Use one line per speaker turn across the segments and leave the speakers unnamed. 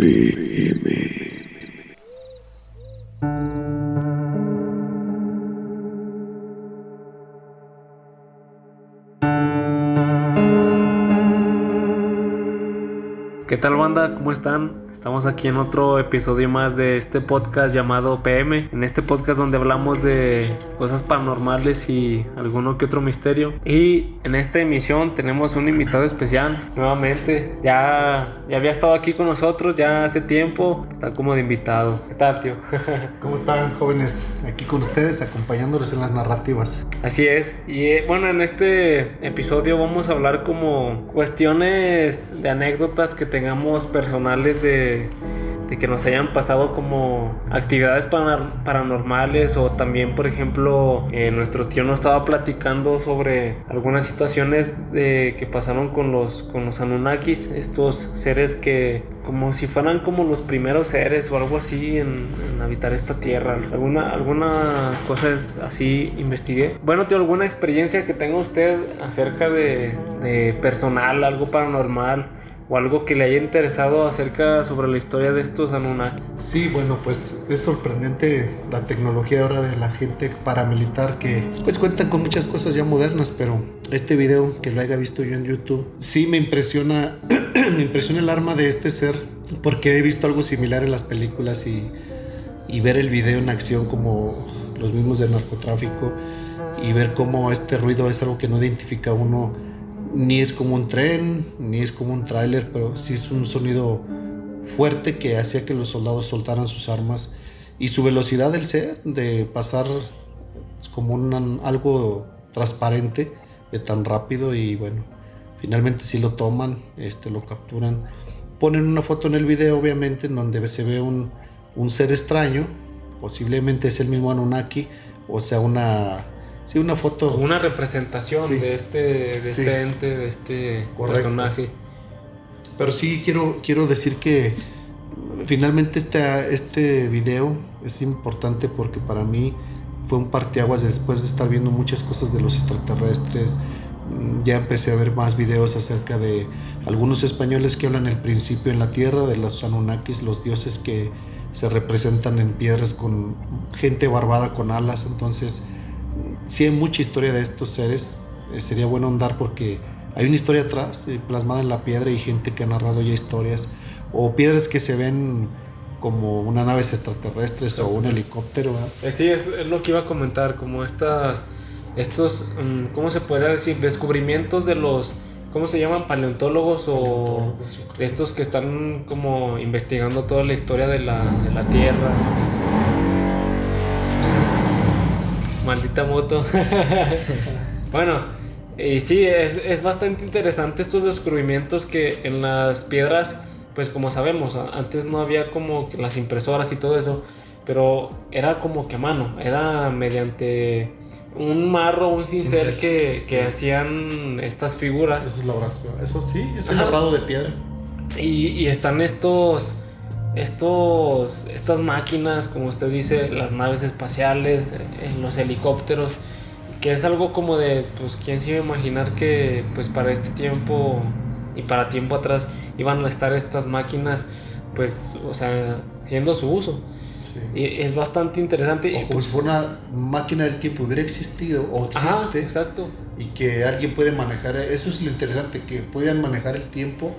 ¿Qué tal banda? ¿Cómo están? Estamos aquí en otro episodio más de este podcast llamado PM. En este podcast donde hablamos de cosas paranormales y alguno que otro misterio. Y en esta emisión tenemos un invitado especial nuevamente. Ya, ya había estado aquí con nosotros ya hace tiempo. Está como de invitado. ¿Qué tal, tío?
¿Cómo están, jóvenes? Aquí con ustedes, acompañándoles en las narrativas.
Así es. Y eh, bueno, en este episodio vamos a hablar como cuestiones de anécdotas que tengamos personales de de, que nos hayan pasado como actividades paranormales o también, por ejemplo, eh, nuestro tío nos estaba platicando sobre algunas situaciones de, que pasaron con los, con los Anunnakis, estos seres que como si fueran como los primeros seres o algo así en, habitar esta tierra. ¿Alguna, alguna cosa así investigué? Bueno, tío, ¿alguna experiencia que tenga usted acerca de, de personal, algo paranormal? O algo que le haya interesado acerca sobre la historia de estos Anunnaki.
Sí, bueno, pues es sorprendente la tecnología ahora de la gente paramilitar que pues cuentan con muchas cosas ya modernas, pero este video que lo haya visto yo en YouTube, sí me impresiona, me impresiona el arma de este ser porque he visto algo similar en las películas y, y ver el video en acción como los mismos del narcotráfico y ver cómo este ruido es algo que no identifica uno ni es como un tren, ni es como un tráiler, pero sí es un sonido fuerte que hacía que los soldados soltaran sus armas y su velocidad del ser de pasar como un, algo transparente de tan rápido y bueno, finalmente sí lo toman, este, lo capturan. Ponen una foto en el video obviamente en donde se ve un, un ser extraño, posiblemente es el mismo Anunnaki, o sea, una Sí, una foto.
Una representación de, este, de este ente, de este personaje.
Pero sí quiero, quiero decir que finalmente este, este video es importante porque para mí fue un parteaguas después de estar viendo muchas cosas de los extraterrestres. Mm, ya empecé a ver más videos acerca de algunos españoles que hablan el principio en la tierra, de los Anunnakis, los dioses que se representan en piedras con gente barbada con alas. Entonces, sí hay mucha historia de estos seres. Eh, sería bueno andar porque hay una historia atrás, eh, plasmada en la piedra y gente que ha narrado ya historias. O piedras que se ven como una naves extraterrestres o un helicóptero.
Eh, sí, es, lo que iba a comentar, como estas, estos, mm, ¿cómo se podría decir? Descubrimientos de los, ¿cómo se llaman? Paleontólogos o de estos que están como investigando toda la historia de la, de la Tierra. Maldita moto. bueno, y sí, es, bastante interesante estos descubrimientos que en las piedras, pues como sabemos, antes no había como las impresoras y todo eso, pero era como que a mano, era mediante un marro, un cincel, que, hacían estas figuras.
Eso es la oración, eso sí, es el labrado de piedra.
Y, y están estos estos, estas máquinas, como usted dice, las naves espaciales, eh, los helicópteros, que es algo como de, pues, ¿quién se iba a imaginar que, pues, para este tiempo y para tiempo atrás iban a estar estas máquinas, pues, o sea, siendo su uso? Y es bastante interesante.
O como si fuera una máquina del tiempo hubiera existido o existe.
exacto.
Y que alguien puede manejar, eso es lo interesante, que puedan manejar el tiempo,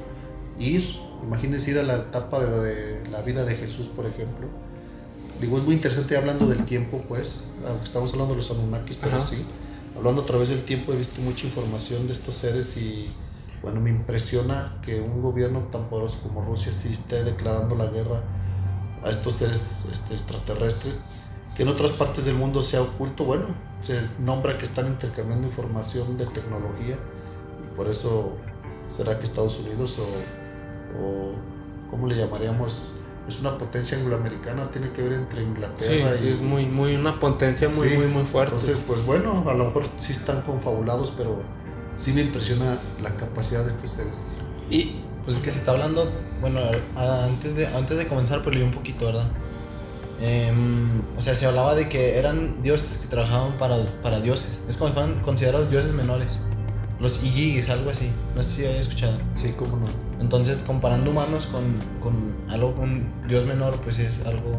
ir Imagínense ir a la etapa de, la vida de Jesús, por ejemplo. Digo, es muy interesante hablando del tiempo, pues, estamos hablando de los Anunnakis, pero sí, hablando a través del tiempo he visto mucha información de estos seres y, bueno, me impresiona que un gobierno tan poderoso como Rusia sí esté declarando la guerra a estos seres este, extraterrestres, que en otras partes del mundo se ha oculto, bueno, se nombra que están intercambiando información de tecnología y por eso será que Estados Unidos o o ¿cómo le llamaríamos? Es una potencia angloamericana, tiene que ver entre Inglaterra
sí, y... Sí, es muy, muy, una potencia muy, muy, muy fuerte.
Entonces, pues bueno, a lo mejor sí están confabulados, pero sí me impresiona la capacidad de estos seres.
Y pues es que se está hablando, bueno, antes de, antes de comenzar, pues leí un poquito, ¿verdad? Em, o sea, se hablaba de que eran dioses que trabajaban para, para dioses. Es como si fueran considerados dioses menores. Los Igigis, algo así. No sé si hayas escuchado.
Sí, cómo no.
Entonces, comparando humanos con, con algo, un dios menor, pues es algo.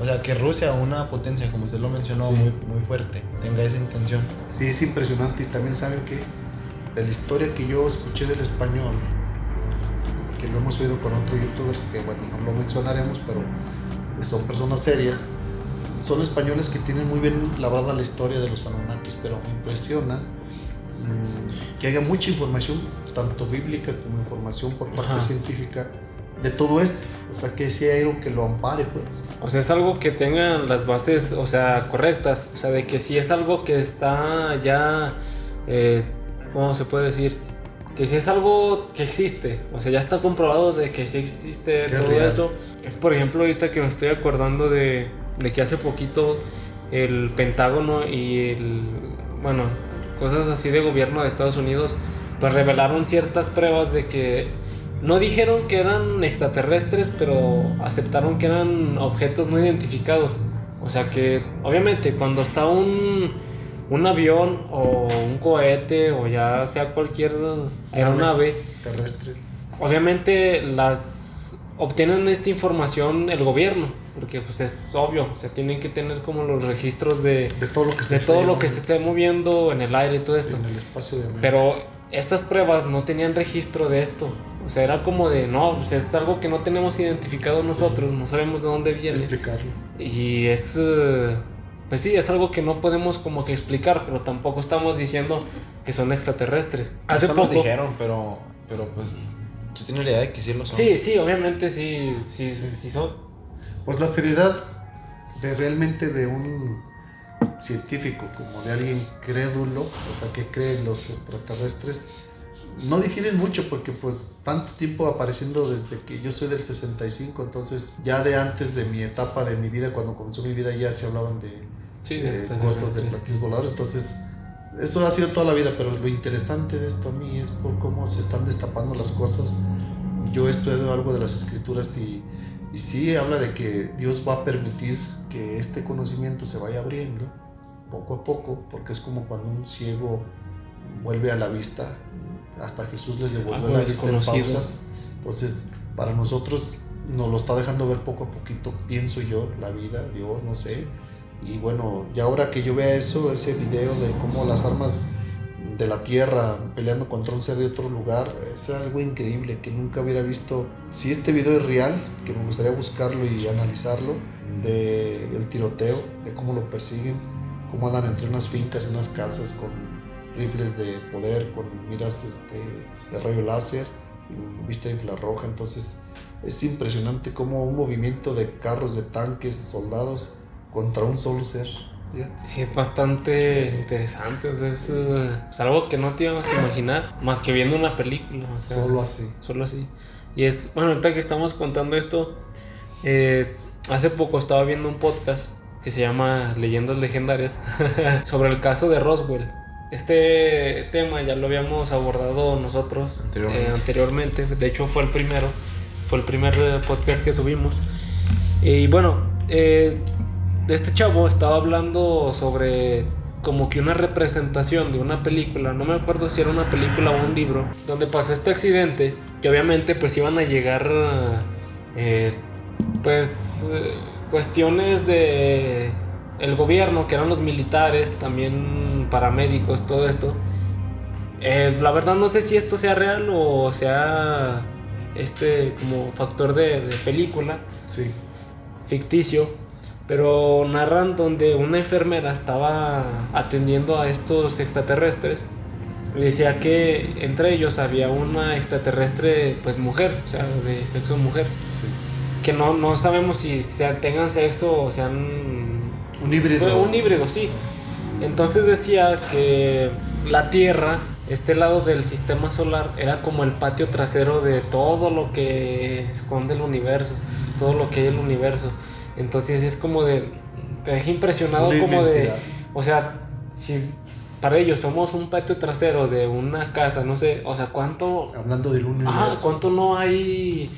O sea, que Rusia, una potencia, como usted lo mencionó,
Sí.
muy, muy fuerte, tenga esa intención.
Sí, es impresionante. Y también saben que de la historia que yo escuché del español, que lo hemos oído con otros youtubers, que bueno, no lo mencionaremos, pero son personas serias, son españoles que tienen muy bien labrada la historia de los Anunnakis, pero me impresiona que haya mucha información, tanto bíblica como información por parte
Ajá.
científica, de todo esto. O sea, que hay algo que lo ampare, pues.
O sea, es algo que tengan las bases, o sea, correctas. O sea, de que si es algo que está ya, eh, ¿cómo se puede decir? Que si es algo que existe, o sea, ya está comprobado de que sí existe todo
real.
eso. Es por ejemplo ahorita que me estoy acordando de, de que hace poquito el Pentágono y el, bueno, cosas así de gobierno de Estados Unidos, pues revelaron ciertas pruebas de que no dijeron que eran extraterrestres, pero aceptaron que eran objetos no identificados. O sea que, obviamente, cuando está un, un avión o un cohete o ya sea cualquier aeronave,
Terrestre.
obviamente las obtienen esta información el gobierno, porque pues es obvio, o sea, tienen que tener como los registros de,
De todo lo que se
de todo lo que se esté moviendo en el aire y todo
sí,
esto.
en el espacio de.
Pero estas pruebas no tenían registro de esto. O sea, era como de, no, pues es algo que no tenemos identificado
Sí.
nosotros, no sabemos de dónde viene.
explicarlo.
Y es, eh, pues sí, es algo que no podemos como que explicar, pero tampoco estamos diciendo que son extraterrestres. Hace
Eso nos
poco...
dijeron, pero, pero pues tú tienes la idea de que sí lo son.
Sí, sí, obviamente sí, sí, sí, sí son.
Pues la seriedad de realmente de un científico como de alguien crédulo, o sea, que cree en los extraterrestres, no difieren mucho porque pues tanto tiempo apareciendo desde que yo soy del 65, entonces ya de antes de mi etapa de mi vida, cuando comenzó mi vida ya se hablaban de,
Sí,
de
de
cosas de platillos voladores, entonces eso ha sido toda la vida, pero lo interesante de esto a mí es por cómo se están destapando las cosas. Yo he estudiado algo de las escrituras y, y sí habla de que Dios va a permitir que este conocimiento se vaya abriendo poco a poco, porque es como cuando un ciego vuelve a la vista, hasta Jesús les devolvió
Algo
la vista en pausas. Entonces, para nosotros nos lo está dejando ver poco a poquito, pienso yo, la vida, Dios, no sé. Y bueno, ya ahora que yo vea eso, ese video de cómo las armas de la tierra peleando contra un ser de otro lugar, es algo increíble que nunca hubiera visto. Si este video es real, que me gustaría buscarlo y analizarlo, de el tiroteo, de cómo lo persiguen, cómo andan entre unas fincas y unas casas con rifles de poder, con miras este, de rayo láser y vista infrarroja. Entonces es impresionante cómo un movimiento de carros, de tanques, soldados contra un solo ser. fíjate.
Sí, es bastante interesante, o sea, es, eh, es algo que no te íbamos a imaginar, más que viendo una película, o sea,
Solo así.
solo así. Y es, bueno, ahorita que estamos contando esto, eh, hace poco estaba viendo un podcast que se llama Leyendas Legendarias sobre el caso de Roswell. Este tema ya lo habíamos abordado nosotros
Anteriormente.
eh, anteriormente. De hecho, fue el primero. Fue el primer eh, podcast que subimos. Y bueno, eh, este chavo estaba hablando sobre como que una representación de una película, no me acuerdo si era una película o un libro, donde pasó este accidente, que obviamente pues iban a llegar eh, pues eh, cuestiones de el gobierno, que eran los militares, también paramédicos, todo esto. Eh, la verdad no sé si esto sea real o sea este como factor de, de película
Sí.
ficticio, pero narran donde una enfermera estaba atendiendo a estos extraterrestres y decía que entre ellos había una extraterrestre pues mujer, o sea, de sexo mujer,
Sí.
que no, no sabemos si sea, tengan sexo o sean
Un híbrido.
un híbrido, sí. Entonces decía que la Tierra, este lado del sistema solar, era como el patio trasero de todo lo que esconde el universo, todo lo que hay en el universo. Entonces es como de. Te deja impresionado
Una
como de. O sea, si para ellos somos un patio trasero de una casa, no sé, o sea, ¿cuánto
Hablando del universo.
Ah, ¿cuánto no hay?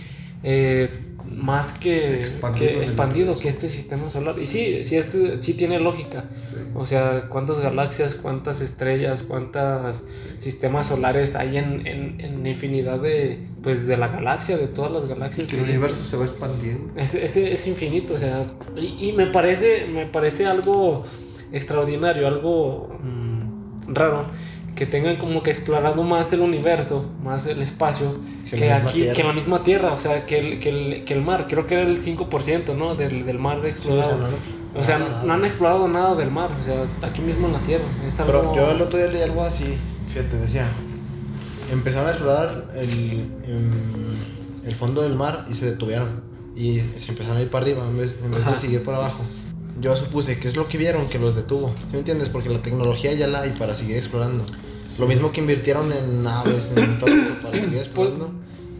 eh, más que
Expandido
que, expandido que este sistema solar. Y sí, sí, es, sí tiene lógica.
Sí.
O sea, cuántas galaxias, cuántas estrellas, cuántos sistemas solares hay en, en, en infinidad de, pues, de la galaxia, de todas las galaxias.
Que el
existen.
universo se va expandiendo.
Es, es, es infinito, o sea, y, y me parece, me parece algo extraordinario, algo mm, raro, que tengan como que explorado más el universo, más el espacio,
Que
que, aquí,
Tierra.
que la misma Tierra, o sea, que el, que el, que el mar, creo que era el 5%, ¿no? Del, del mar explorado.
no-
o sea,
nada.
no han explorado nada del mar, o sea, aquí mismo en la Tierra. Es algo...
Pero yo el otro día leí algo así, fíjate, decía, empezaron a explorar el, el fondo del mar y se detuvieron. Y se empezaron a ir para arriba en vez, en vez de seguir para abajo. Yo supuse que es lo que vieron que los detuvo. ¿Sí me entiendes? Porque la tecnología ya la hay para seguir explorando. Lo mismo que invirtieron en naves, en todo eso para seguir explorando.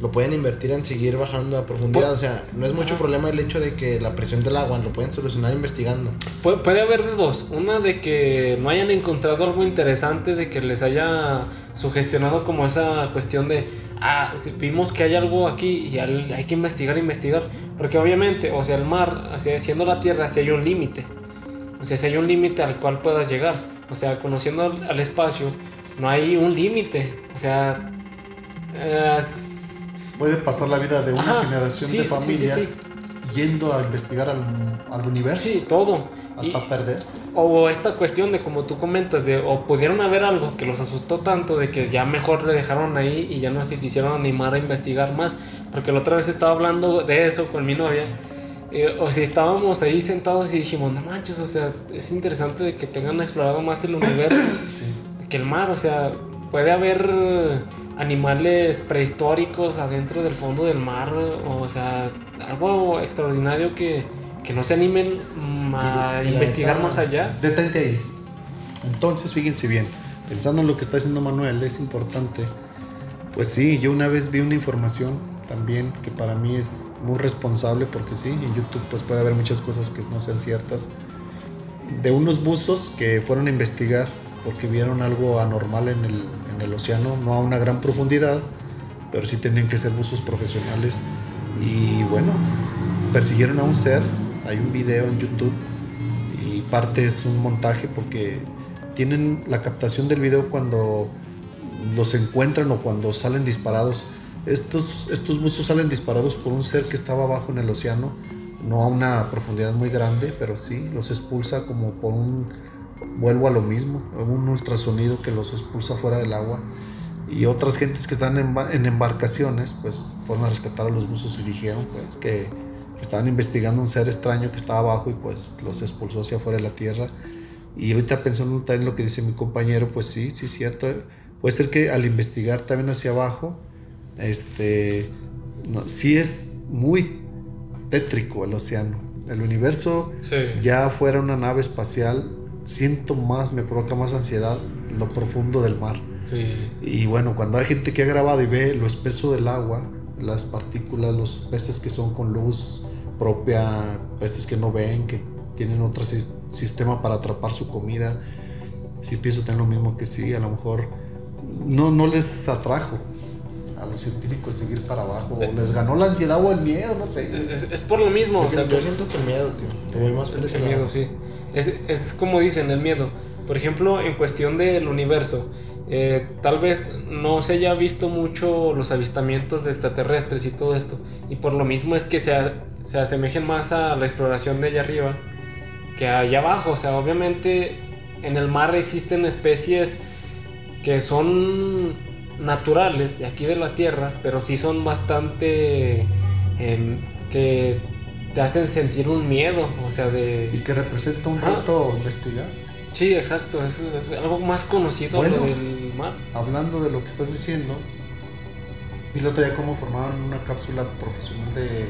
Lo pueden invertir en seguir bajando a profundidad. O sea, no es mucho problema el hecho de que la presión del agua lo pueden solucionar investigando.
Pu- puede haber de dos. Una de que no hayan encontrado algo interesante, de que les haya sugestionado como esa cuestión de, ah, vimos que hay algo aquí y hay que investigar, investigar. Porque obviamente, o sea, el mar, o sea, siendo la tierra, si hay un límite. O sea, si hay un límite al cual puedas llegar. O sea, conociendo al espacio, no hay un límite. O sea, eh, es-
Puede pasar la vida de una
Ajá,
generación
sí,
de
sí,
familias
sí.
yendo a investigar al, al universo
sí, todo.
hasta
Y-
perderse.
O esta cuestión de como tú comentas, de o pudieron haber algo que los asustó tanto de que ya mejor le dejaron ahí y ya no se quisieron animar a investigar más. Porque la otra vez estaba hablando de eso con mi novia. eh, o sea, estábamos ahí sentados y dijimos, no manches, o sea, es interesante de que tengan explorado más el universo
Sí.
Que el mar. O sea, puede haber animales prehistóricos adentro del fondo del mar. O sea, algo extraordinario que, que no se animen a
Y-
investigar más allá.
Detente ahí. Entonces, fíjense bien, pensando en lo que está diciendo Manuel, es importante. Pues sí, yo una vez vi una información también que para mí es muy responsable porque sí, en YouTube pues puede haber muchas cosas que no sean ciertas. De unos buzos que fueron a investigar porque vieron algo anormal en el, en el océano, no a una gran profundidad, pero sí tenían que ser buzos profesionales. Y bueno, persiguieron a un ser, hay un video en YouTube y parte es un montaje porque tienen la captación del video cuando los encuentran o cuando salen disparados. Estos, estos buzos salen disparados por un ser que estaba abajo en el océano, no a una profundidad muy grande, pero sí los expulsa como por un, vuelvo a lo mismo, un ultrasonido que los expulsa fuera del agua. Y otras gentes que están en, ba- en embarcaciones, pues fueron a rescatar a los buzos y dijeron pues que estaban investigando un ser extraño que estaba abajo y pues los expulsó hacia afuera de la tierra. Y ahorita pensando también en lo que dice mi compañero, pues sí, sí es cierto. Puede ser que al investigar también hacia abajo, este, no, sí es muy tétrico el océano. El universo
Sí.
ya fuera una nave espacial, siento más, me provoca más ansiedad lo profundo del mar.
Sí.
Y bueno, cuando hay gente que ha grabado y ve lo espeso del agua, las partículas, los peces que son con luz propia, peces que no ven, que tienen otro sis- sistema para atrapar su comida, sí pienso tener lo mismo que sí, a lo mejor no, no les atrajo a los científicos seguir para abajo, o les ganó la ansiedad o el miedo, no sé.
Es, es por lo mismo, o sea,
yo siento que el miedo, tío. Lo voy más por
el,
ese
el
lado.
miedo, sí. Es, es como dicen, el miedo. Por ejemplo, en cuestión del universo, eh, tal vez no se haya visto mucho los avistamientos extraterrestres y todo esto. Y por lo mismo es que se, se asemejen más a la exploración de allá arriba que allá abajo. O sea, obviamente en el mar existen especies que son naturales de aquí de la Tierra, pero sí son bastante... em, que te hacen sentir un miedo, o sea, de...
Y que representa un
Ah.
reto investigar.
Sí, exacto, es, es algo más conocido
Bueno.
lo del mar.
hablando de lo que estás diciendo, vi el otro día cómo formaban una cápsula profesional de,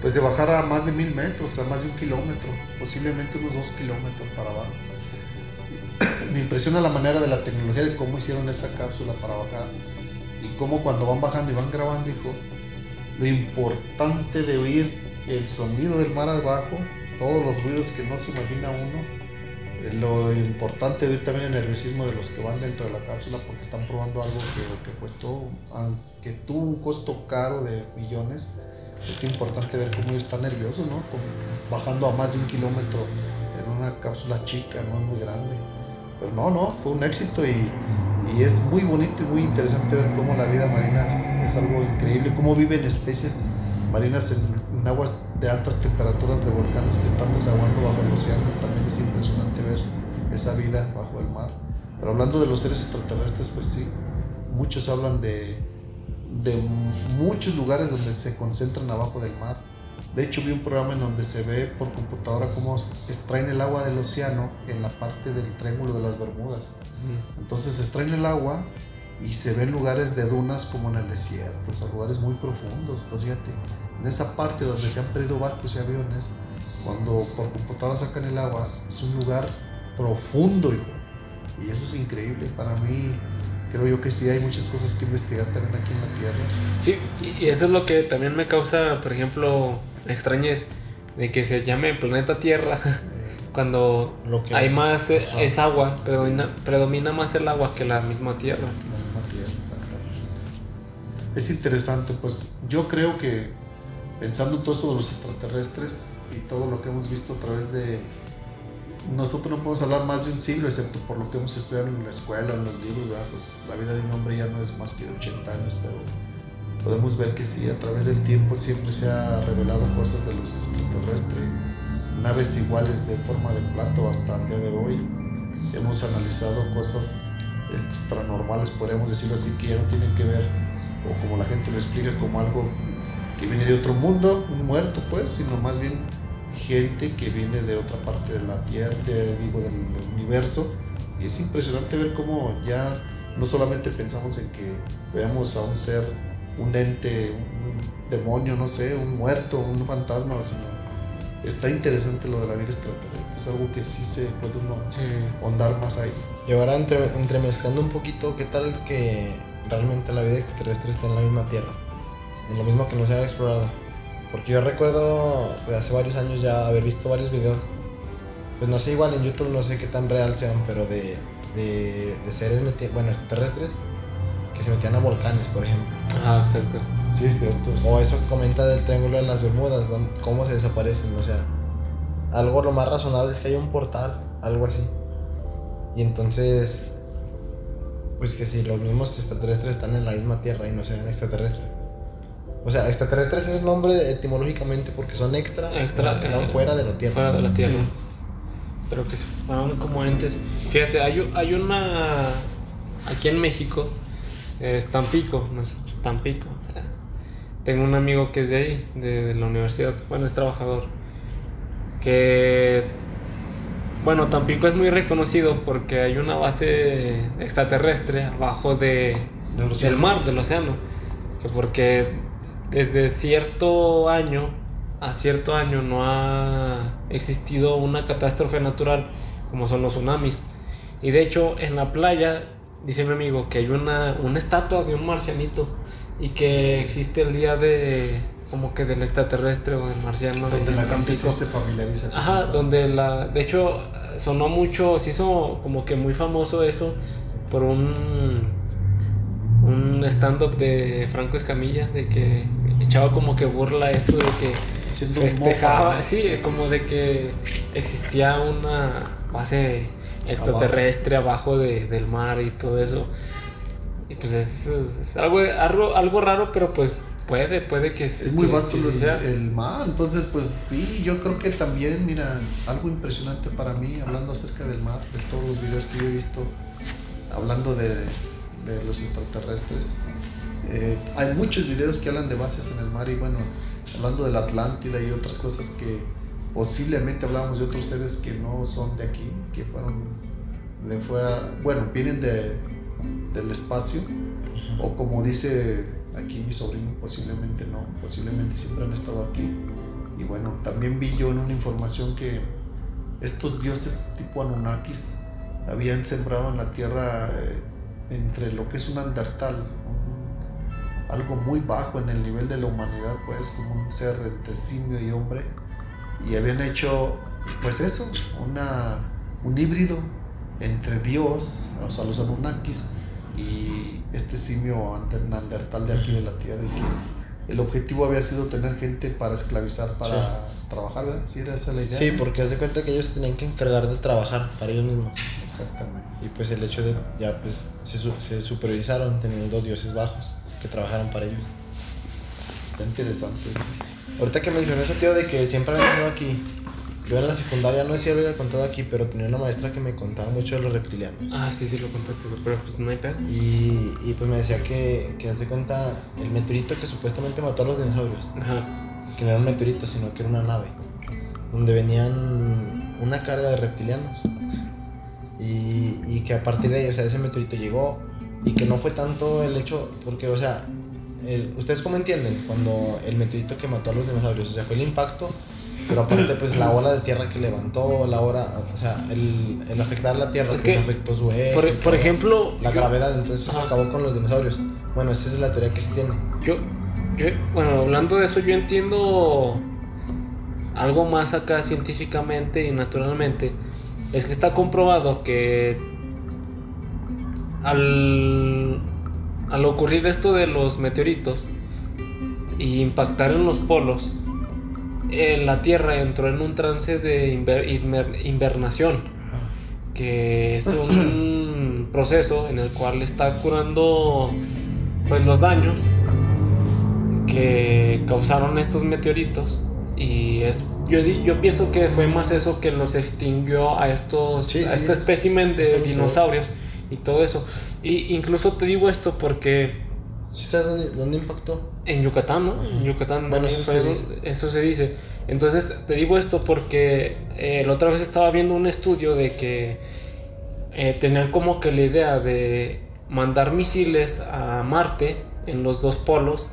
pues de bajar a más de mil metros, a más de un kilómetro, posiblemente unos dos kilómetros para abajo. Me impresiona la manera de la tecnología de cómo hicieron esa cápsula para bajar y cómo cuando van bajando y van grabando, hijo, lo importante de oír el sonido del mar abajo, todos los ruidos que no se imagina uno, eh, lo importante de oír también el nerviosismo de los que van dentro de la cápsula porque están probando algo que, que costó, aunque tuvo un costo caro de millones, es importante ver cómo ellos están nerviosos, ¿no? bajando a más de un kilómetro en una cápsula chica, no muy grande. Pero no, no, fue un éxito y, y es muy bonito y muy interesante ver cómo la vida marina es, algo increíble, cómo viven especies marinas en, en, aguas de altas temperaturas de volcanes que están desaguando bajo el océano. También es impresionante ver esa vida bajo el mar. Pero hablando de los seres extraterrestres, pues sí, muchos hablan de, de muchos lugares donde se concentran abajo del mar. De hecho, vi un programa en donde se ve por computadora cómo extraen el agua del océano en la parte del Triángulo de las Bermudas. Entonces extraen el agua y se ven lugares de dunas como en el desierto, o sea, lugares muy profundos. Entonces, fíjate, en esa parte donde se han perdido barcos y aviones, cuando por computadora sacan el agua, es un lugar profundo, Y eso es increíble. Para mí, creo yo que sí hay muchas cosas que investigar también aquí en la Tierra.
Sí, y eso es lo que también me causa, por ejemplo, extrañez de que se llame planeta Tierra. cuando lo que hay más eh, es agua, predomina, predomina más el agua que la misma tierra. La misma tierra,
exactamente. Es interesante, pues yo creo que pensando en todo eso de los extraterrestres y todo lo que hemos visto a través de nosotros no podemos hablar más de un siglo, excepto por lo que hemos estudiado en la escuela, en los libros, pues la vida de un hombre ya no es más que de 80 años, pero podemos ver que sí, a través del tiempo siempre se ha revelado cosas de los extraterrestres, naves iguales de forma de plato hasta el día de hoy. Hemos analizado cosas extranormales, podríamos decirlo así, que ya no tienen que ver, o como la gente lo explica, como algo que viene de otro mundo, un muerto pues, sino más bien gente que viene de otra parte de la Tierra, digo, del universo. Y es impresionante ver cómo ya no solamente pensamos en que veamos a un ser, un ente, un demonio, no sé, un muerto, un fantasma, sino está interesante lo de la vida extraterrestre. Es algo que sí se puede uno ahondar más ahí.
Y ahora entre, entremezclando un poquito, ¿qué tal que realmente la vida extraterrestre está en la misma Tierra? En lo mismo que no se ha explorado. Porque yo recuerdo pues, hace varios años ya haber visto varios videos. Pues no sé, igual en YouTube no sé qué tan real sean, pero de, de, de seres bueno, extraterrestres que se metían a volcanes, por ejemplo.
Ah, exacto.
Sí, es cierto.
O eso que comenta del Triángulo de las Bermudas, cómo se desaparecen, o sea, algo lo más razonable es que haya un portal, algo así. Y entonces, pues que si los mismos extraterrestres están en la misma Tierra y no sean extraterrestres. O sea, extraterrestres es el nombre etimológicamente porque son extra, extra que están eh, fuera de la Tierra.
Fuera de la Tierra. Pero que fueron como entes. Fíjate, hay, hay una. Aquí en México, es Tampico, no es Tampico. O sea, tengo un amigo que es de ahí, de, de la universidad. Bueno, es trabajador. Que. Bueno, Tampico es muy reconocido porque hay una base extraterrestre abajo de, del mar, del océano. Que porque desde cierto año a cierto año no ha existido una catástrofe natural como son los tsunamis. Y de hecho en la playa, dice mi amigo, que hay una, una estatua de un marcianito y que existe el día de como que del extraterrestre o del marciano.
Donde la gente se familiariza.
Ajá, donde la... De hecho sonó mucho, se hizo como que muy famoso eso por un un stand-up de Franco Escamilla, de que echaba como que burla esto de que festejaba, sí, como de que existía una base extraterrestre abajo, de, del mar y todo eso. Y pues es, algo, algo, raro, pero pues puede, puede que
Es muy vasto el, mar, entonces pues sí, yo creo que también, mira, algo impresionante para mí, hablando acerca del mar, de todos los videos que yo he visto, hablando de de los extraterrestres. Eh, hay muchos videos que hablan de bases en el mar y bueno, hablando de la Atlántida y otras cosas que posiblemente hablamos de otros seres que no son de aquí, que fueron de fuera, bueno, vienen de, del espacio, o como dice aquí mi sobrino, posiblemente no, posiblemente siempre han estado aquí. Y bueno, también vi yo en una información que estos dioses tipo Anunnakis habían sembrado en la tierra eh, entre lo que es un andertal, algo muy bajo en el nivel de la humanidad, pues como un ser entre simio y hombre, y habían hecho, pues eso, una, un híbrido entre Dios, o sea, los Anunnakis, y este simio andertal de aquí de la Tierra, y que el objetivo había sido tener gente para esclavizar, para trabajar, ¿verdad? Sí, era esa la idea.
Sí, porque haz de cuenta que ellos tenían que encargar de trabajar para ellos mismos.
Exactamente.
Y pues el hecho de ya pues se, se supervisaron teniendo dioses bajos que trabajaran para ellos.
Está interesante esto.
Ahorita que mencioné eso, tío, de que siempre había estado aquí. Yo en la secundaria, no sé si había contado aquí, pero tenía una maestra que me contaba mucho de los reptilianos.
Ah, sí, sí lo contaste, pero pues no hay pedo.
Y, y pues me decía que, que haz de cuenta el meteorito que supuestamente mató a los dinosaurios.
Ajá.
Que no era un meteorito, sino que era una nave. Donde venían una carga de reptilianos. Y, y que a partir de ahí, o sea, ese meteorito llegó. Y que no fue tanto el hecho, porque, o sea, el- ¿ustedes cómo entienden? Cuando el meteorito que mató a los dinosaurios, o sea, fue el impacto, pero aparte, pues la ola de tierra que levantó, la hora, o sea, el, el afectar la tierra,
Es
pues,
que,
afectó su eje.
Por, ejemplo,
La gravedad, entonces eso
Ajá.
acabó con los dinosaurios. Bueno, esa es la teoría que se tiene.
Yo, yo, bueno, hablando de eso, yo entiendo algo más acá científicamente y naturalmente. Es que está comprobado que al, al ocurrir esto de los meteoritos y impactar en los polos, eh, la Tierra entró en un trance de inver- inver- invernación, que es un proceso en el cual está curando pues los daños que causaron estos meteoritos. Y es yo, yo pienso que fue más eso que los extinguió a estos
Sí,
a
sí.
este espécimen de dinosaurios y todo eso. Y incluso te digo esto porque
¿Sí sabes dónde, dónde impactó?
en Yucatán, ¿no? En Yucatán
Bueno, eso se dice.
eso se dice. Entonces, te digo esto porque eh, la otra vez estaba viendo un estudio de que eh, tenían como que la idea de mandar misiles a Marte en los dos polos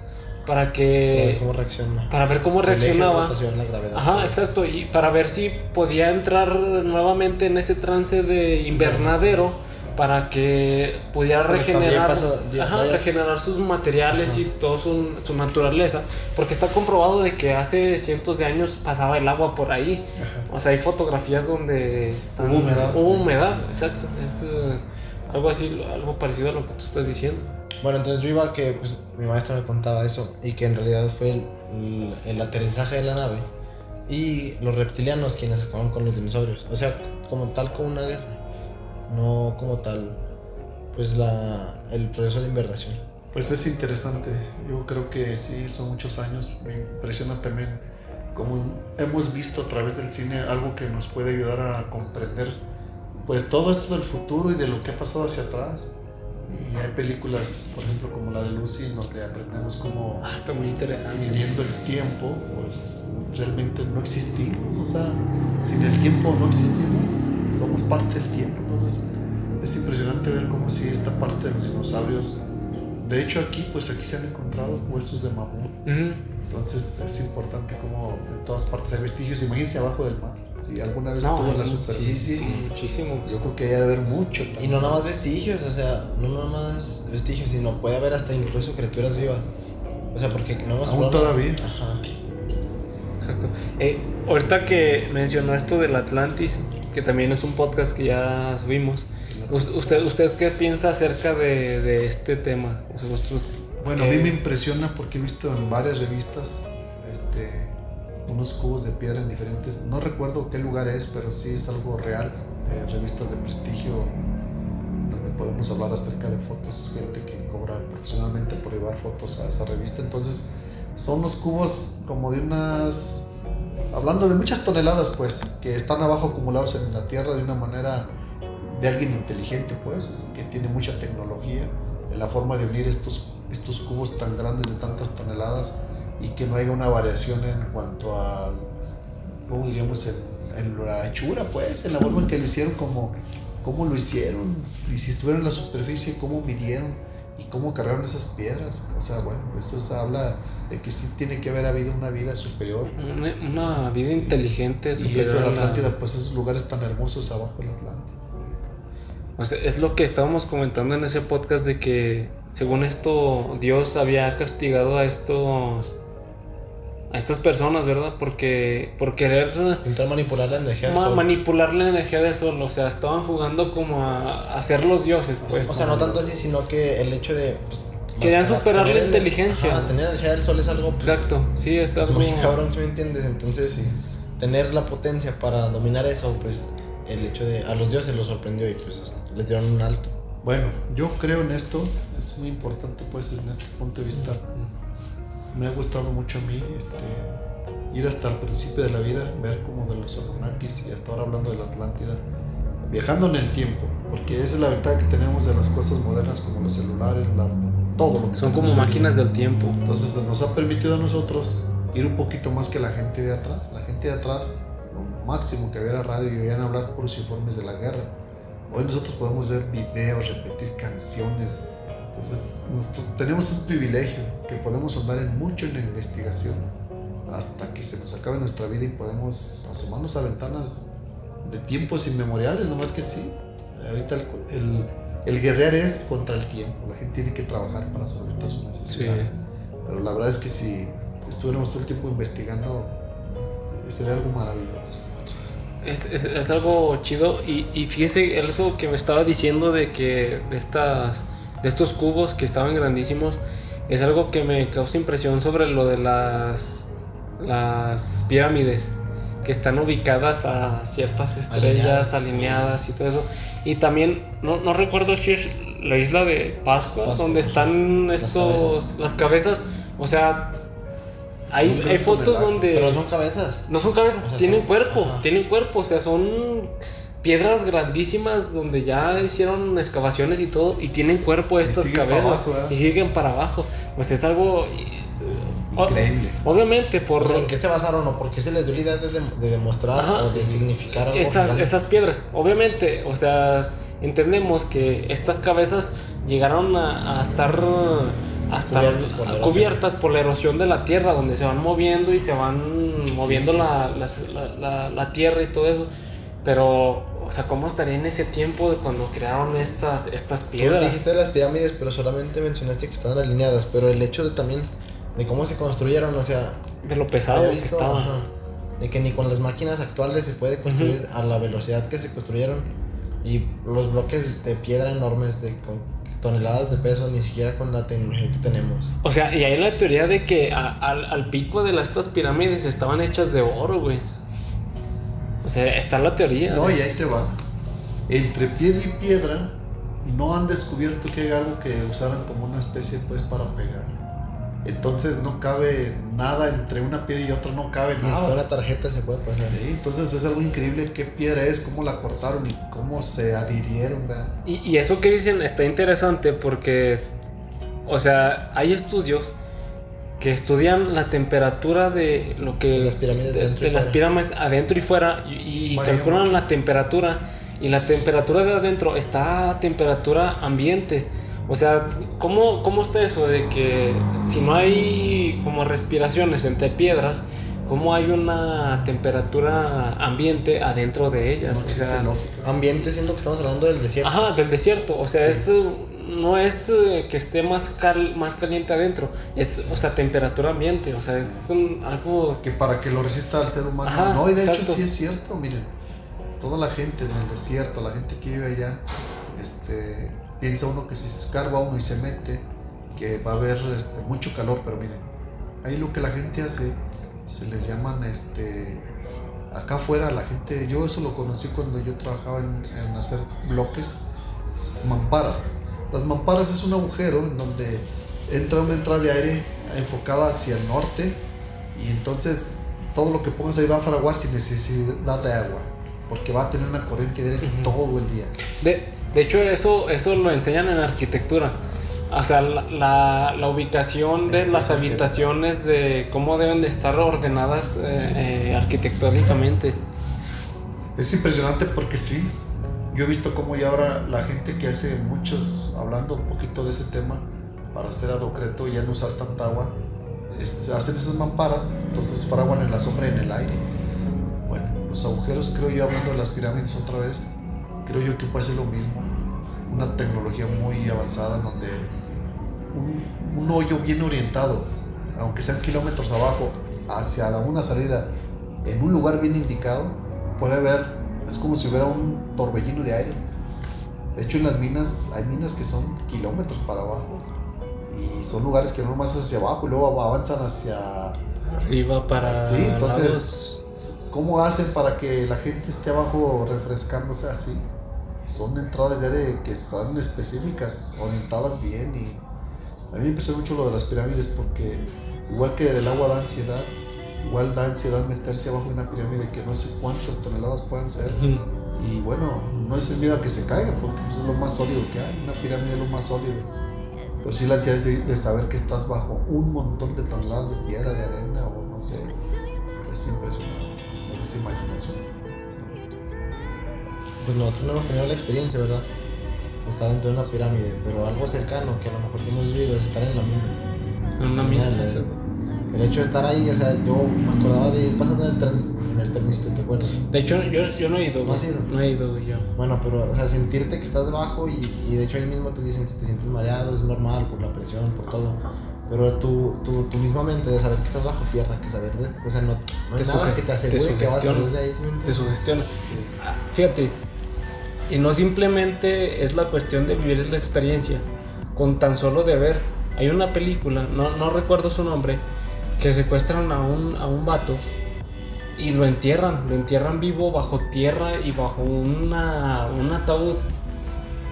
para
A ver
que
¿Cómo reacciona?
para ver cómo reaccionaba.
la gravedad.
Ajá, exacto, y para ver si podía entrar nuevamente en ese trance de invernadero para que pudiera
pues,
regenerar, ajá, regenerar sus materiales y toda su, su naturaleza, porque está comprobado de que hace cientos de años pasaba el agua por ahí. O sea, hay fotografías donde
Hubo humedad.
humedad, exacto. Es eh, algo así, algo parecido a lo que tú estás diciendo.
Bueno, entonces yo iba a que pues, mi maestra me contaba eso y que en realidad fue el, el- el aterrizaje de la nave y los reptilianos quienes acabaron con los dinosaurios. O sea, como tal como una guerra, no como tal pues la, el proceso de invernación.
Pues es interesante. Yo creo que sí, son muchos años. Me impresiona también como hemos visto a través del cine algo que nos puede ayudar a comprender pues todo esto del futuro y de lo que ha pasado hacia atrás. Y hay películas, por ejemplo, como la de Lucy, en donde aprendemos cómo
Ah, está muy interesante.
midiendo el tiempo, pues realmente no existimos. O sea, sin el tiempo no existimos, somos parte del tiempo. Entonces es impresionante ver cómo si esta parte de los dinosaurios, de hecho aquí, pues aquí se han encontrado huesos de mamut.
Ujú.
Entonces es importante como en todas partes hay vestigios. Imagínense abajo del mar. Si alguna vez estuvo en la
sí,
superficie,
sí, muchísimo.
yo creo que hay de haber mucho.
Y
también.
no nada más vestigios, o sea, no nada más vestigios, sino puede haber hasta incluso criaturas vivas. O sea, porque no hemos
Aún todavía.
Ajá.
Exacto. Eh, ahorita que mencionó esto del Atlantis, que también es un podcast que ya subimos, us- ¿usted, usted qué piensa acerca de, de este tema? O sea, usted-
Bueno, a
¿qué-
mí me impresiona porque he visto en varias revistas este, unos cubos de piedra en diferentes, no recuerdo qué lugar es, pero sí es algo real, de revistas de prestigio donde podemos hablar acerca de fotos, gente que cobra profesionalmente por llevar fotos a esa revista. Entonces, son los cubos como de unas, hablando de muchas toneladas, pues, que están abajo acumulados en la tierra de una manera de alguien inteligente, pues, que tiene mucha tecnología, en la forma de unir estos, estos cubos tan grandes de tantas toneladas y que no haya una variación en cuanto a, ¿cómo diríamos?, en, la hechura, pues, en la forma en que lo hicieron, como, cómo lo hicieron, y si estuvieron en la superficie, cómo midieron y cómo cargaron esas piedras. O sea, bueno, eso se habla de que sí tiene que haber habido una vida superior.
una, una vida inteligente
Y
superior
eso de la
la-
Atlántida, pues esos lugares tan hermosos abajo del Atlántico.
O sea, es lo que estábamos comentando en ese podcast de que según esto Dios había castigado a estos a estas personas, ¿verdad? Porque por querer
Intentar manipular la energía del sol.
manipular la energía del sol, o sea, estaban jugando como a, a ser los dioses, pues.
o sea, no tanto así, sino que el hecho de, pues,
Querían superar la
el-
inteligencia.
Ajá, tener la energía del sol es algo pues,
Exacto, sí, es
pues,
algo.
muy cabrón, ¿sí me entiendes? Entonces, tener la potencia para dominar eso, pues el hecho de a los dioses los sorprendió y pues les dieron un alto.
Bueno, yo creo en esto, es muy importante pues en este punto de vista. Me ha gustado mucho a mí este, ir hasta el principio de la vida, ver como de los Anunnakis y hasta ahora hablando de la Atlántida, viajando en el tiempo, porque esa es la ventaja que tenemos de las cosas modernas como los celulares, la- todo lo que
Son como máquinas del tiempo.
Entonces nos ha permitido a nosotros ir un poquito más que la gente de atrás. La gente de atrás, lo máximo que había radio y oían hablar puros informes de la guerra. Hoy nosotros podemos ver videos, repetir canciones. Entonces tenemos un privilegio que podemos andar en mucho en la investigación hasta que se nos acabe nuestra vida y podemos asomarnos a ventanas de tiempos inmemoriales, nomás que sí. Ahorita el, el, el guerrear es contra el tiempo. La gente tiene que trabajar para solventar sus necesidades. Pero la verdad es que si estuviéramos todo el tiempo investigando, sería algo maravilloso.
Es, es, es algo chido y, y fíjese eso que me estaba diciendo de que de estas de estos cubos que estaban grandísimos es algo que me causa impresión sobre lo de las las pirámides que están ubicadas a ciertas estrellas
Alineadas.
alineadas, y todo eso y también no, no recuerdo si es la isla de Pascua,
Pascua.
donde están
Las
estos
cabezas.
las cabezas o sea hay, hay fotos donde
Pero son cabezas.
no son cabezas,
O sea,
tienen
son-
cuerpo,
ajá.
tienen cuerpo, o sea, son piedras grandísimas donde ya hicieron excavaciones y todo y tienen cuerpo estas cabezas y siguen para abajo. Pues es algo
Increíble.
Obviamente por
O sea, ¿En qué se basaron o por qué se les dio la idea de, dem- de demostrar
Ajá.
o de significar algo?
esas, esas piedras, obviamente, o sea, entendemos que estas cabezas llegaron a, a estar a estar
Cubiertas por la erosión.
cubiertas por la erosión de la tierra, donde se van moviendo y se van moviendo la, la- la- la tierra y todo eso. Pero, o sea, ¿cómo estaría en ese tiempo de cuando crearon estas, estas
Tú
piedras?
dijiste las pirámides, pero solamente mencionaste que estaban alineadas. Pero el hecho de también de cómo se construyeron, o sea,
De lo pesado
había
que
visto
estaba.
ajá, de que ni con las máquinas actuales se puede construir a la velocidad que se construyeron y los bloques de piedra enormes de con toneladas de peso, ni siquiera con la tecnología que tenemos.
O sea, y hay la teoría de que a- al, al pico de las, estas pirámides estaban hechas de oro, güey. O sea, está la teoría.
No, y ahí te va. Entre piedra y piedra no han descubierto que hay algo que usaran como una especie pues para pegar. Entonces no cabe nada entre una piedra y otra, no cabe nada.
una tarjeta se puede pasar.
Sí, Entonces es algo increíble qué piedra es, cómo la cortaron y cómo se adhirieron.
Y, y eso que dicen está interesante porque, o sea, hay estudios que estudian la temperatura de lo que...
De las pirámides
de,
dentro y
las
fuera.
pirámides adentro y fuera y, y calculan
mucho.
la temperatura y la temperatura de adentro está a temperatura ambiente. O sea, ¿cómo, ¿cómo está eso de que si no hay como respiraciones entre piedras, cómo hay una temperatura ambiente adentro de ellas?
No
O sea,
lógica.
Ambiente, siendo que estamos hablando del desierto.
Ajá, del desierto. O sea,
Sí.
es, no es eh, que esté más, cal- más caliente adentro. Es, o sea, temperatura ambiente. O sea, es un- algo...
Que para que lo resista al ser humano.
Ajá,
no, y de hecho sí es cierto, miren. Toda la gente en el desierto, la gente que vive allá, este, piensa uno que si escarba uno y se mete, que va a haber este, mucho calor, pero miren, ahí lo que la gente hace, se les llaman, este, acá afuera la gente, yo eso lo conocí cuando yo trabajaba en, en hacer bloques, mamparas. Las mamparas es un agujero en donde entra una entrada de aire enfocada hacia el norte y entonces todo lo que pongas ahí va a fraguar sin necesidad de agua, porque va a tener una corriente de aire todo el día.
De, de hecho, eso, eso lo enseñan en arquitectura. O sea, la, la- la ubicación de las
es
habitaciones, de cómo deben de estar ordenadas eh, eh, arquitectónicamente.
Es impresionante porque sí, yo he visto cómo ya ahora la gente que hace muchos, hablando un poquito de ese tema, para hacer adocreto y ya no usar tanta agua, es- hacen esas mamparas, entonces fraguan en la sombra y en el aire. Bueno, los agujeros, creo yo, hablando de las pirámides otra vez, creo yo que puede ser lo mismo. Una tecnología muy avanzada en donde un, un hoyo bien orientado, aunque sean kilómetros abajo, hacia la- una salida, en un lugar bien indicado, puede haber, es como si hubiera un torbellino de aire. De hecho, en las minas, hay minas que son kilómetros para abajo y son lugares que no nomás hacia abajo y luego avanzan hacia
Arriba para.
Sí, entonces,
lados.
¿cómo hacen para que la gente esté abajo refrescándose así? Son entradas de aire que están específicas, orientadas bien y a mí me impresionó mucho lo de las pirámides porque igual que el agua da ansiedad, igual da ansiedad meterse abajo de una pirámide que no sé cuántas toneladas puedan ser.
Ujú.
Y bueno, no es el miedo a que se caiga porque pues, es lo más sólido que hay, una pirámide es lo más sólido. Pero sí la ansiedad de, de saber que estás bajo un montón de toneladas de piedra, de arena o no sé, es impresionante, esa imaginación.
Pues nosotros no hemos tenido la experiencia, ¿verdad? Estar dentro de una pirámide, pero algo cercano que a lo mejor hemos vivido es estar en la mina.
En una mina.
El, el hecho de estar ahí, o sea, yo me acordaba de ir pasando en el tren, en el trenecito, ¿te acuerdas?
De hecho, yo, yo no he ido.
¿No has ido?
No he ido yo.
Bueno, pero, o sea, sentirte que estás debajo y, y de hecho ahí mismo te dicen si te sientes mareado, es normal por la presión, por todo. Pero tu, tu, tu misma mente de saber que estás bajo tierra, que saber, de, o sea, no, no hay
Te
nada que te
te
asegure que vas a salir de ahí. ¿sí
Te
entiendes?
sugestiona.
Sí.
Ah, Fíjate, y no simplemente es la cuestión de vivir la experiencia, con tan solo de ver. Hay una película, no, no recuerdo su nombre, que secuestran a un, a un vato y lo entierran, lo entierran vivo bajo tierra y bajo una, un ataúd.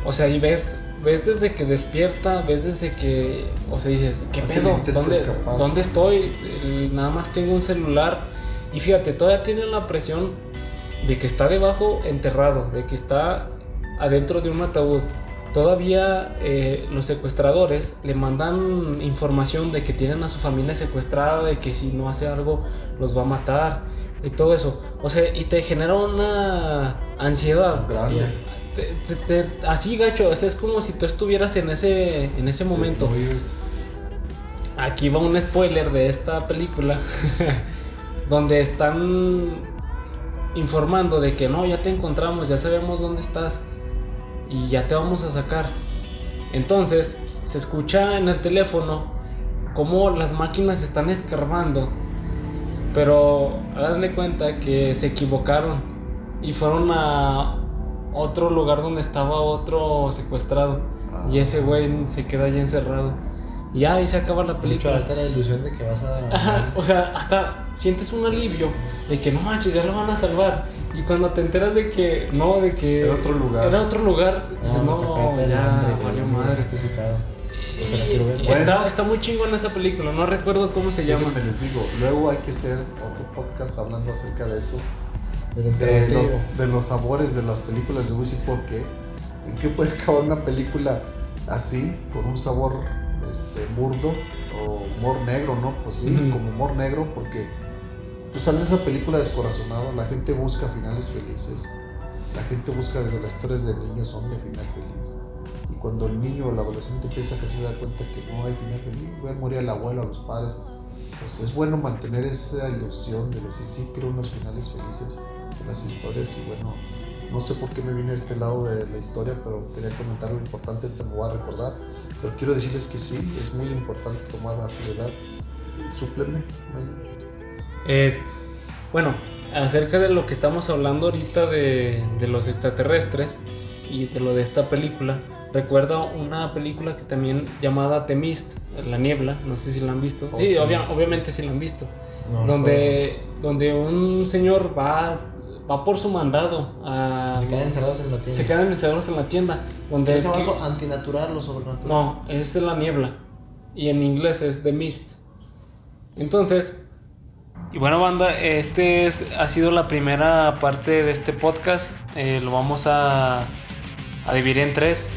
O sea, y ves, ves desde que despierta, ves desde que, o sea, dices, ¿qué pedo? ¿Dónde,
escapar.
¿Dónde estoy? El- nada más tengo un celular. Y fíjate, todavía tienen la presión de que está debajo enterrado, de que está adentro de un ataúd. Todavía eh, los secuestradores le mandan información de que tienen a su familia secuestrada, de que si no hace algo los va a matar y todo eso. O sea, y te genera una ansiedad.
Grande.
Te- te- te- así gacho, o sea, es como si tú estuvieras en ese, en ese
Sí,
momento. Aquí va un spoiler de esta película. donde están informando de que no, ya te encontramos, ya sabemos dónde estás. Y ya te vamos a sacar. Entonces, se escucha en el teléfono cómo las máquinas están escarbando. Pero hagan de cuenta que se equivocaron. Y fueron a otro lugar donde estaba otro secuestrado. Y ese güey se queda ahí encerrado. Y ya ahí se acaba la
De
película.
ahorita la ilusión de que vas a.
Ajá, o sea, hasta sientes un alivio de que no manches, ya lo van a salvar. Y cuando te enteras de que no, de que
Era otro lugar.
era otro lugar, dices,
No,
ya, valió madre. Y
Bueno.
está, está muy chingona esa película, no recuerdo cómo se llama.
Déjenme les digo, luego hay que hacer otro podcast hablando acerca de eso, de los, de los sabores de las películas. A decir por qué. ¿En qué puede acabar una película así, con un sabor este, burdo o humor negro, no? Pues sí,
Ujú.
como humor negro, porque tú sales de esa película descorazonado, la gente busca finales felices, la gente busca desde las historias de niños son de final feliz. Y cuando el niño o el adolescente empieza que se da cuenta que no hay final feliz, va a morir el abuelo, los padres, pues es bueno mantener esa ilusión de decir sí quiero unos finales felices de las historias y bueno, no sé por qué me vine a este lado de la historia, pero quería comentar lo importante, te lo voy a recordar, pero quiero decirles que sí, es muy importante tomar la seriedad. Súplenme, bueno.
Eh, bueno, acerca de lo que estamos hablando ahorita de, de los extraterrestres y de lo de esta película, recuerdo una película que también llamada The Mist, La Niebla, no sé si la han visto.
Oh,
sí,
sí,
obvia-
sí.
obviamente sí la han visto.
No,
donde, donde un señor va, va por su mandado a...
Se quedan encerrados en la tienda.
se quedan encerrados en la tienda. Donde
¿Ese
que-
vaso antinatural o sobrenatural?
no, es la niebla. Y en inglés es The Mist. Entonces, y bueno, banda, este es, ha sido la primera parte de este podcast. Eh, lo vamos a, a dividir en tres.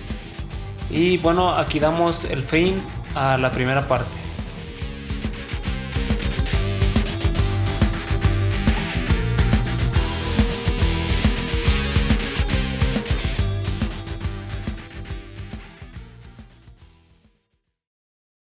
Y bueno, aquí damos el fin a la primera parte.